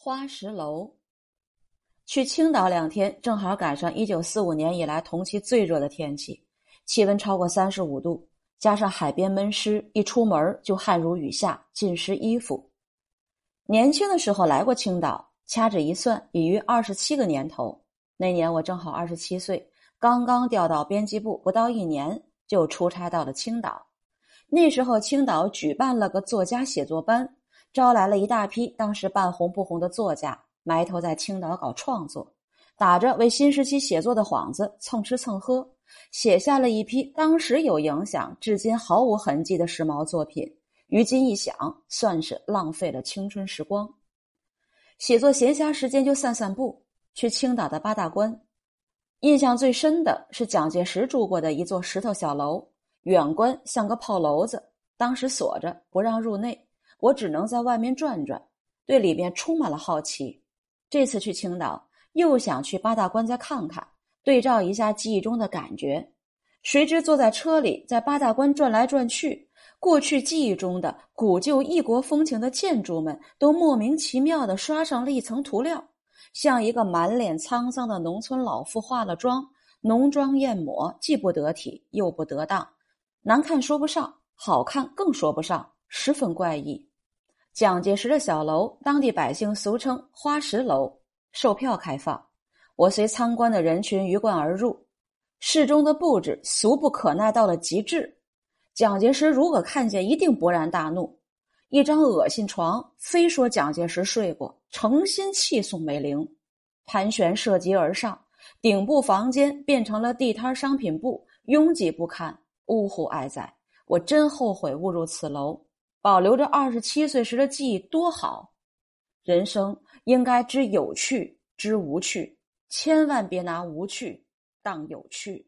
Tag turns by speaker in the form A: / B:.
A: 花石楼。去青岛两天，正好赶上一九四五年以来同期最热的天气，气温超过三十五度，加上海边闷湿，一出门就汗如雨下，浸湿衣服。年轻的时候来过青岛，掐指一算，已于二十七个年头。那年我正好二十七岁，刚刚调到编辑部，不到一年就出差到了青岛。那时候青岛举办了个作家写作班。招来了一大批当时半红不红的作家，埋头在青岛搞创作，打着为新时期写作的幌子蹭吃蹭喝，写下了一批当时有影响、至今毫无痕迹的时髦作品。于今一想，算是浪费了青春时光。写作闲暇时间就散散步，去青岛的八大关。印象最深的是蒋介石住过的一座石头小楼，远观像个炮楼子，当时锁着不让入内。我只能在外面转转，对里面充满了好奇。这次去青岛，又想去八大关再看看，对照一下记忆中的感觉。谁知坐在车里，在八大关转来转去，过去记忆中的古旧异国风情的建筑们，都莫名其妙的刷上了一层涂料，像一个满脸沧桑的农村老妇化了妆，浓妆艳抹，既不得体又不得当，难看说不上，好看更说不上，十分怪异。蒋介石的小楼，当地百姓俗称“花石楼”，售票开放。我随参观的人群鱼贯而入，室中的布置俗不可耐到了极致。蒋介石如果看见，一定勃然大怒。一张恶心床，非说蒋介石睡过，诚心气宋美龄。盘旋涉级而上，顶部房间变成了地摊商品部，拥挤不堪，呜呼哀哉！我真后悔误入此楼。保留着二十七岁时的记忆多好，人生应该知有趣，知无趣，千万别拿无趣当有趣。